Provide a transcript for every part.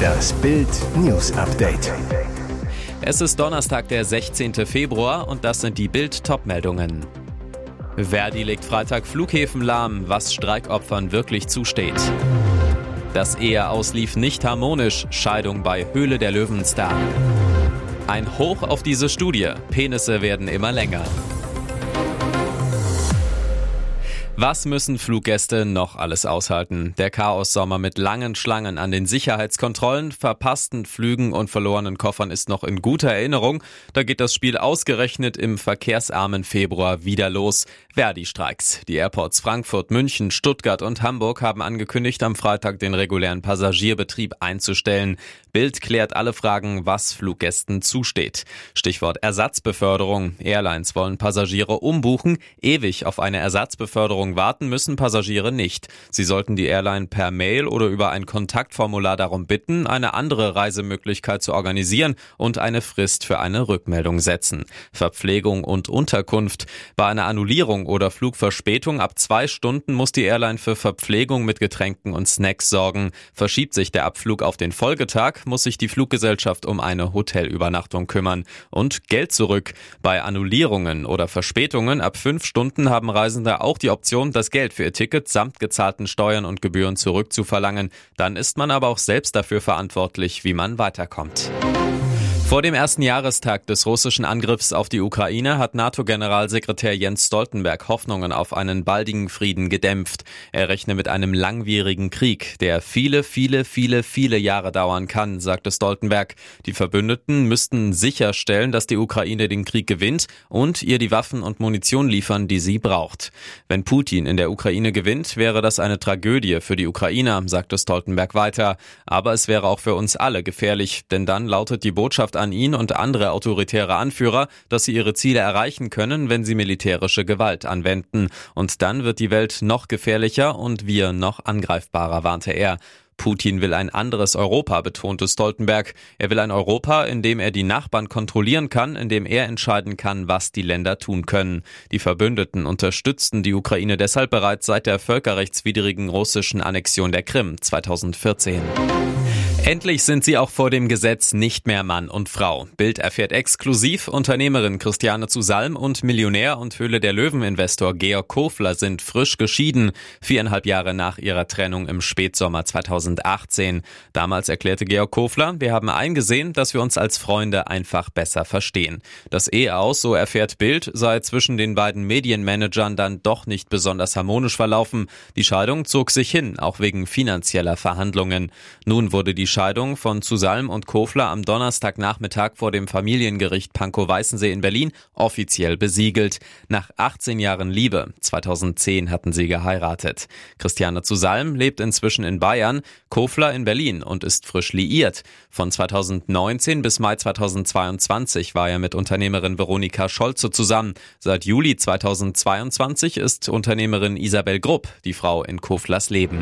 Das Bild News Update. Es ist Donnerstag, der 16. Februar und das sind die Bild Topmeldungen. Verdi legt Freitag Flughäfen lahm, was Streikopfern wirklich zusteht. Das Eheaus lief nicht harmonisch, Scheidung bei Höhle der Löwenstar. Ein Hoch auf diese Studie, Penisse werden immer länger. Was müssen Fluggäste noch alles aushalten? Der Chaos-Sommer mit langen Schlangen an den Sicherheitskontrollen, verpassten Flügen und verlorenen Koffern ist noch in guter Erinnerung. Da geht das Spiel ausgerechnet im verkehrsarmen Februar wieder los. Verdi-Streiks. Die Airports Frankfurt, München, Stuttgart und Hamburg haben angekündigt, am Freitag den regulären Passagierbetrieb einzustellen. Bild klärt alle Fragen, was Fluggästen zusteht. Stichwort Ersatzbeförderung. Airlines wollen Passagiere umbuchen. Ewig auf eine Ersatzbeförderung Bestätigung warten müssen Passagiere nicht. Sie sollten die Airline per Mail oder über ein Kontaktformular darum bitten, eine andere Reisemöglichkeit zu organisieren und eine Frist für eine Rückmeldung setzen. Verpflegung und Unterkunft. Bei einer Annullierung oder Flugverspätung ab zwei Stunden muss die Airline für Verpflegung mit Getränken und Snacks sorgen. Verschiebt sich der Abflug auf den Folgetag, muss sich die Fluggesellschaft um eine Hotelübernachtung kümmern. Und Geld zurück. Bei Annullierungen oder Verspätungen ab fünf Stunden haben Reisende auch die Option, Option, das Geld für ihr Ticket samt gezahlten Steuern und Gebühren zurückzuverlangen. Dann ist man aber auch selbst dafür verantwortlich, wie man weiterkommt. Vor dem ersten Jahrestag des russischen Angriffs auf die Ukraine hat NATO-Generalsekretär Jens Stoltenberg Hoffnungen auf einen baldigen Frieden gedämpft. Er rechne mit einem langwierigen Krieg, der viele, viele, viele, viele Jahre dauern kann, sagte Stoltenberg. Die Verbündeten müssten sicherstellen, dass die Ukraine den Krieg gewinnt und ihr die Waffen und Munition liefern, die sie braucht. Wenn Putin in der Ukraine gewinnt, wäre das eine Tragödie für die Ukrainer, sagte Stoltenberg weiter. Aber es wäre auch für uns alle gefährlich, denn dann lautet die Botschaft an ihn und andere autoritäre Anführer, dass sie ihre Ziele erreichen können, wenn sie militärische Gewalt anwenden. Und dann wird die Welt noch gefährlicher und wir noch angreifbarer, warnte er. Putin will ein anderes Europa, betonte Stoltenberg. Er will ein Europa, in dem er die Nachbarn kontrollieren kann, in dem er entscheiden kann, was die Länder tun können. Die Verbündeten unterstützten die Ukraine deshalb bereits seit der völkerrechtswidrigen russischen Annexion der Krim 2014. Endlich sind sie auch vor dem Gesetz nicht mehr Mann und Frau. Bild erfährt exklusiv, Unternehmerin Christiane zu Salm und Millionär und Höhle der Löwen-Investor Georg Kofler sind frisch geschieden, viereinhalb Jahre nach ihrer Trennung im Spätsommer 2018. Damals erklärte Georg Kofler, wir haben eingesehen, dass wir uns als Freunde einfach besser verstehen. Das Eheaus, so erfährt Bild, sei zwischen den beiden Medienmanagern dann doch nicht besonders harmonisch verlaufen. Die Scheidung zog sich hin, auch wegen finanzieller Verhandlungen. Nun wurde die Scheidung von Zusalm und Kofler am Donnerstagnachmittag vor dem Familiengericht Pankow-Weißensee in Berlin offiziell besiegelt. Nach 18 Jahren Liebe, 2010 hatten sie geheiratet. Christiane Zusalm lebt inzwischen in Bayern, Kofler in Berlin und ist frisch liiert. Von 2019 bis Mai 2022 war er mit Unternehmerin Veronika Scholze zusammen. Seit Juli 2022 ist Unternehmerin Isabel Grupp die Frau in Koflers Leben.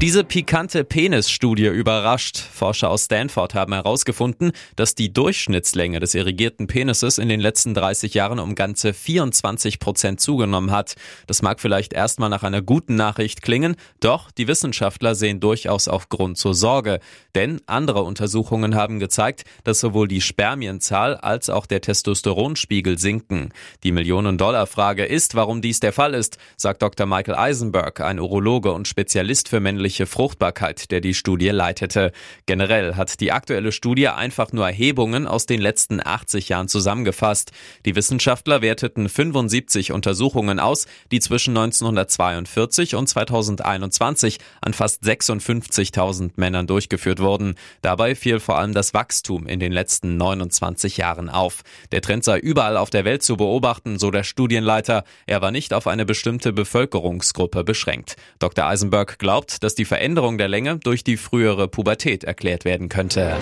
Diese pikante Penisstudie überrascht. Forscher aus Stanford haben herausgefunden, dass die Durchschnittslänge des irrigierten Penises in den letzten 30 Jahren um ganze 24 Prozent zugenommen hat. Das mag vielleicht erstmal nach einer guten Nachricht klingen, doch die Wissenschaftler sehen durchaus auch Grund zur Sorge. Denn andere Untersuchungen haben gezeigt, dass sowohl die Spermienzahl als auch der Testosteronspiegel sinken. Die Millionen-Dollar-Frage ist, warum dies der Fall ist, sagt Dr. Michael Eisenberg, ein Urologe und Spezialist für männliche natürliche Fruchtbarkeit, der die Studie leitete. Generell hat die aktuelle Studie einfach nur Erhebungen aus den letzten 80 Jahren zusammengefasst. Die Wissenschaftler werteten 75 Untersuchungen aus, die zwischen 1942 und 2021 an fast 56.000 Männern durchgeführt wurden. Dabei fiel vor allem das Wachstum in den letzten 29 Jahren auf. Der Trend sei überall auf der Welt zu beobachten, so der Studienleiter. Er war nicht auf eine bestimmte Bevölkerungsgruppe beschränkt. Dr. Eisenberg glaubt, dass die Veränderung der Länge durch die frühere Pubertät erklärt werden könnte.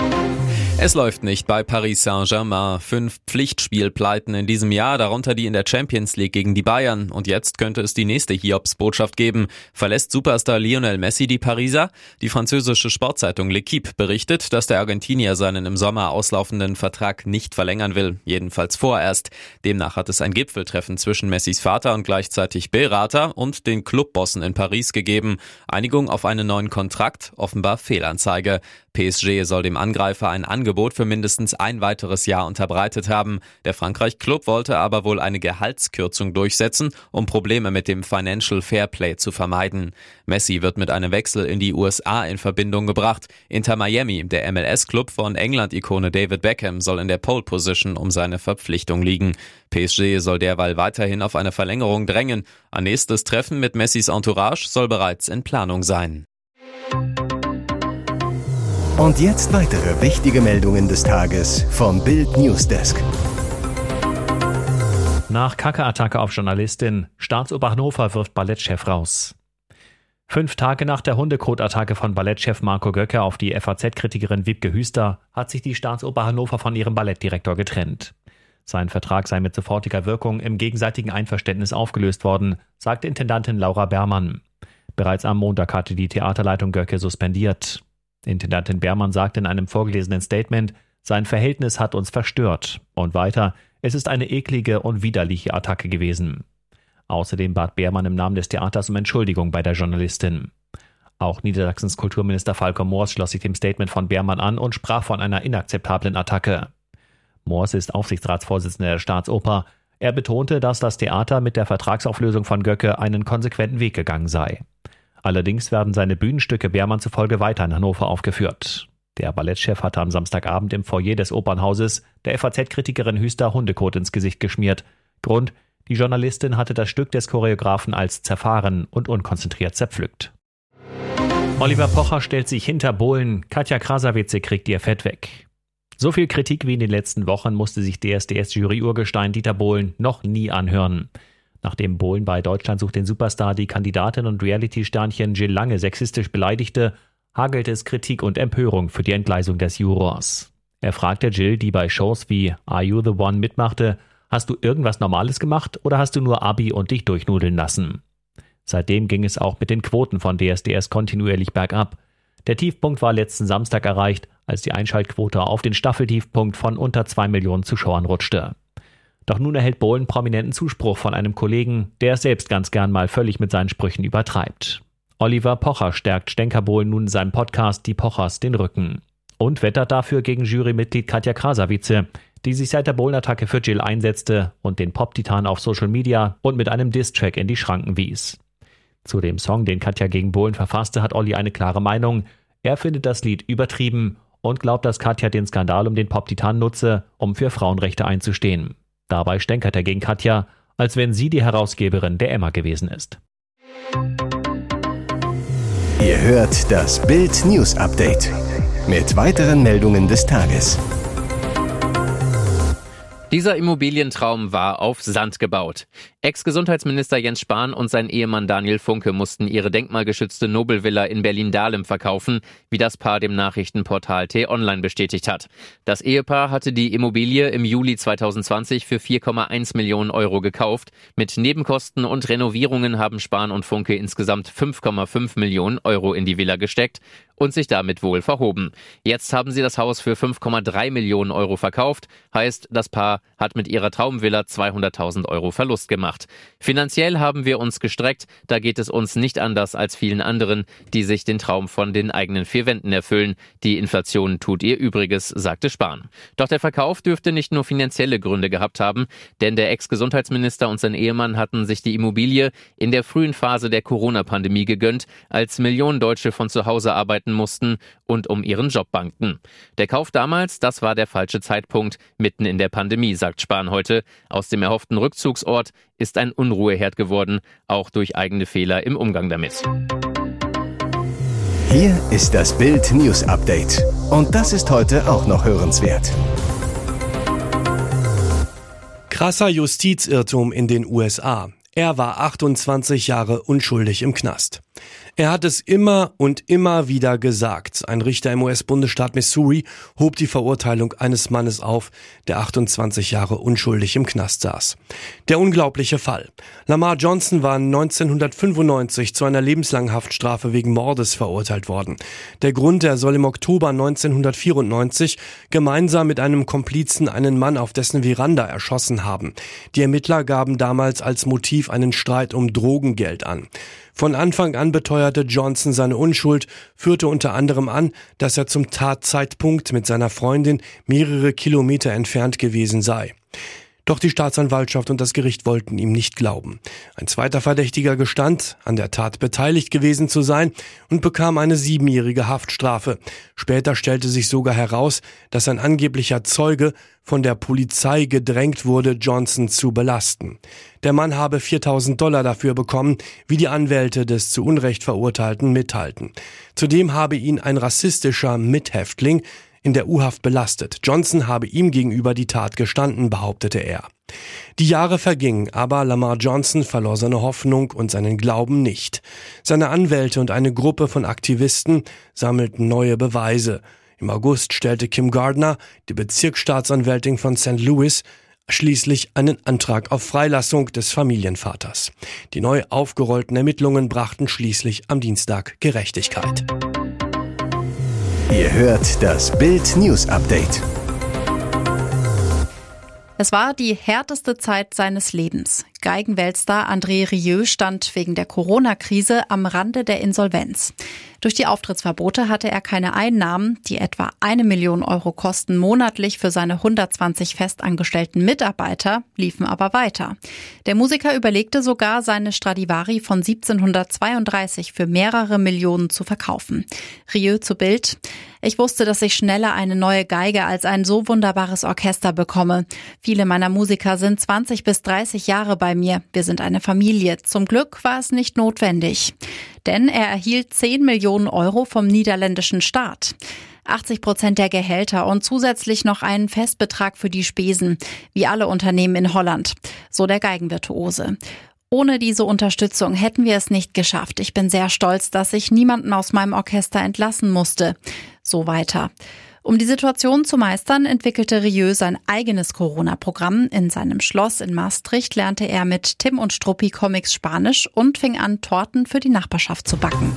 Es läuft nicht bei Paris Saint-Germain. Fünf Pflichtspielpleiten in diesem Jahr, darunter die in der Champions League gegen die Bayern. Und jetzt könnte es die nächste Hiobs-Botschaft geben. Verlässt Superstar Lionel Messi die Pariser? Die französische Sportzeitung L'Equipe berichtet, dass der Argentinier seinen im Sommer auslaufenden Vertrag nicht verlängern will. Jedenfalls vorerst. Demnach hat es ein Gipfeltreffen zwischen Messis Vater und gleichzeitig Berater und den Clubbossen in Paris gegeben. Einigung auf einen neuen Kontrakt, offenbar Fehlanzeige. PSG soll dem Angreifer ein Angebot für mindestens ein weiteres Jahr unterbreitet haben. Der Frankreich-Club wollte aber wohl eine Gehaltskürzung durchsetzen, um Probleme mit dem Financial Fairplay zu vermeiden. Messi wird mit einem Wechsel in die USA in Verbindung gebracht. Inter Miami, der MLS-Club von England-Ikone David Beckham, soll in der Pole Position um seine Verpflichtung liegen. PSG soll derweil weiterhin auf eine Verlängerung drängen. Ein nächstes Treffen mit Messis Entourage soll bereits in Planung sein. Und jetzt weitere wichtige Meldungen des Tages vom Bild Newsdesk. Nach Kacke-Attacke auf Journalistin, Staatsoper Hannover wirft Ballettchef raus. Fünf Tage nach der Hundekot-Attacke von Ballettchef Marco Göcke auf die FAZ-Kritikerin Wiebke Hüster hat sich die Staatsoper Hannover von ihrem Ballettdirektor getrennt. Sein Vertrag sei mit sofortiger Wirkung im gegenseitigen Einverständnis aufgelöst worden, sagte Intendantin Laura Bermann. Bereits am Montag hatte die Theaterleitung Göcke suspendiert. Intendantin Bermann sagte in einem vorgelesenen Statement, sein Verhältnis hat uns verstört. Und weiter, es ist eine eklige und widerliche Attacke gewesen. Außerdem bat Beermann im Namen des Theaters um Entschuldigung bei der Journalistin. Auch Niedersachsens Kulturminister Falco Moors schloss sich dem Statement von Beermann an und sprach von einer inakzeptablen Attacke. Moors ist Aufsichtsratsvorsitzender der Staatsoper. Er betonte, dass das Theater mit der Vertragsauflösung von Göcke einen konsequenten Weg gegangen sei. Allerdings werden seine Bühnenstücke Beermann zufolge weiter in Hannover aufgeführt. Der Ballettchef hatte am Samstagabend im Foyer des Opernhauses der FAZ-Kritikerin Hüster Hundekot ins Gesicht geschmiert. Grund, die Journalistin hatte das Stück des Choreografen als zerfahren und unkonzentriert zerpflückt. Oliver Pocher stellt sich hinter Bohlen, Katja Krasavice kriegt ihr Fett weg. So viel Kritik wie in den letzten Wochen musste sich DSDS-Jury-Urgestein Dieter Bohlen noch nie anhören. Nachdem Bohlen bei Deutschland sucht den Superstar die Kandidatin und Reality-Sternchen Jill Lange sexistisch beleidigte, hagelte es Kritik und Empörung für die Entgleisung des Jurors. Er fragte Jill, die bei Shows wie Are You the One mitmachte, hast du irgendwas Normales gemacht oder hast du nur Abi und dich durchnudeln lassen? Seitdem ging es auch mit den Quoten von DSDS kontinuierlich bergab. Der Tiefpunkt war letzten Samstag erreicht, als die Einschaltquote auf den Staffeltiefpunkt von unter zwei Millionen Zuschauern rutschte. Doch nun erhält Bohlen prominenten Zuspruch von einem Kollegen, der es selbst ganz gern mal völlig mit seinen Sprüchen übertreibt. Oliver Pocher stärkt Stenker Bohlen nun in seinem Podcast Die Pochers den Rücken. Und wettert dafür gegen Jurymitglied Katja Krasavice, die sich seit der Bohlen-Attacke für Jill einsetzte und den Pop-Titan auf Social Media und mit einem Diss-Track in die Schranken wies. Zu dem Song, den Katja gegen Bohlen verfasste, hat Olli eine klare Meinung. Er findet das Lied übertrieben und glaubt, dass Katja den Skandal um den Pop-Titan nutze, um für Frauenrechte einzustehen. Dabei stänkert er gegen Katja, als wenn sie die Herausgeberin der Emma gewesen ist. Ihr hört das Bild News Update mit weiteren Meldungen des Tages. Dieser Immobilientraum war auf Sand gebaut. Ex-Gesundheitsminister Jens Spahn und sein Ehemann Daniel Funke mussten ihre denkmalgeschützte Nobelvilla in Berlin-Dahlem verkaufen, wie das Paar dem Nachrichtenportal T-Online bestätigt hat. Das Ehepaar hatte die Immobilie im Juli 2020 für 4,1 Millionen Euro gekauft. Mit Nebenkosten und Renovierungen haben Spahn und Funke insgesamt 5,5 Millionen Euro in die Villa gesteckt und sich damit wohl verhoben. Jetzt haben sie das Haus für 5,3 Millionen Euro verkauft, heißt, das Paar hat mit ihrer Traumvilla 200.000 Euro Verlust gemacht. Finanziell haben wir uns gestreckt, da geht es uns nicht anders als vielen anderen, die sich den Traum von den eigenen vier Wänden erfüllen. Die Inflation tut ihr Übriges, sagte Spahn. Doch der Verkauf dürfte nicht nur finanzielle Gründe gehabt haben, denn der Ex-Gesundheitsminister und sein Ehemann hatten sich die Immobilie in der frühen Phase der Corona-Pandemie gegönnt, als Millionen Deutsche von zu Hause arbeiten mussten und um ihren Job bangten. Der Kauf damals, das war der falsche Zeitpunkt, mitten in der Pandemie, sagt Spahn heute. Aus dem erhofften Rückzugsort ist ein Unruheherd geworden, auch durch eigene Fehler im Umgang damit. Hier ist das Bild News Update. Und das ist heute auch noch hörenswert. Krasser Justizirrtum in den USA. Er war 28 Jahre unschuldig im Knast. Er hat es immer und immer wieder gesagt. Ein Richter im US-Bundesstaat Missouri hob die Verurteilung eines Mannes auf, der 28 Jahre unschuldig im Knast saß. Der unglaubliche Fall. Lamar Johnson war 1995 zu einer lebenslangen Haftstrafe wegen Mordes verurteilt worden. Der Grund, er soll im Oktober 1994 gemeinsam mit einem Komplizen einen Mann auf dessen Veranda erschossen haben. Die Ermittler gaben damals als Motiv einen Streit um Drogengeld an. Von Anfang an beteuerte Johnson seine Unschuld, führte unter anderem an, dass er zum Tatzeitpunkt mit seiner Freundin mehrere Kilometer entfernt gewesen sei. Doch die Staatsanwaltschaft und das Gericht wollten ihm nicht glauben. Ein zweiter Verdächtiger gestand, an der Tat beteiligt gewesen zu sein und bekam eine siebenjährige Haftstrafe. Später stellte sich sogar heraus, dass ein angeblicher Zeuge von der Polizei gedrängt wurde, Johnson zu belasten. Der Mann habe 4000 Dollar dafür bekommen, wie die Anwälte des zu Unrecht Verurteilten mithalten. Zudem habe ihn ein rassistischer Mithäftling in der U-Haft belastet. Johnson habe ihm gegenüber die Tat gestanden, behauptete er. Die Jahre vergingen, aber Lamar Johnson verlor seine Hoffnung und seinen Glauben nicht. Seine Anwälte und eine Gruppe von Aktivisten sammelten neue Beweise. Im August stellte Kim Gardner, die Bezirksstaatsanwältin von St. Louis, schließlich einen Antrag auf Freilassung des Familienvaters. Die neu aufgerollten Ermittlungen brachten schließlich am Dienstag Gerechtigkeit. Ihr hört das Bild News Update. Es war die härteste Zeit seines Lebens. Geigenweltstar André Rieu stand wegen der Corona-Krise am Rande der Insolvenz. Durch die Auftrittsverbote hatte er keine Einnahmen, die etwa eine Million Euro kosten monatlich für seine 120 festangestellten Mitarbeiter, liefen aber weiter. Der Musiker überlegte sogar, seine Stradivari von 1732 für mehrere Millionen zu verkaufen. Rieu zu Bild. Ich wusste, dass ich schneller eine neue Geige als ein so wunderbares Orchester bekomme. Viele meiner Musiker sind 20 bis 30 Jahre bei mir. Wir sind eine Familie. Zum Glück war es nicht notwendig denn er erhielt 10 Millionen Euro vom niederländischen Staat. 80 Prozent der Gehälter und zusätzlich noch einen Festbetrag für die Spesen, wie alle Unternehmen in Holland, so der Geigenvirtuose. Ohne diese Unterstützung hätten wir es nicht geschafft. Ich bin sehr stolz, dass ich niemanden aus meinem Orchester entlassen musste. So weiter. Um die Situation zu meistern, entwickelte Rieu sein eigenes Corona-Programm. In seinem Schloss in Maastricht lernte er mit Tim und Struppi Comics Spanisch und fing an, Torten für die Nachbarschaft zu backen.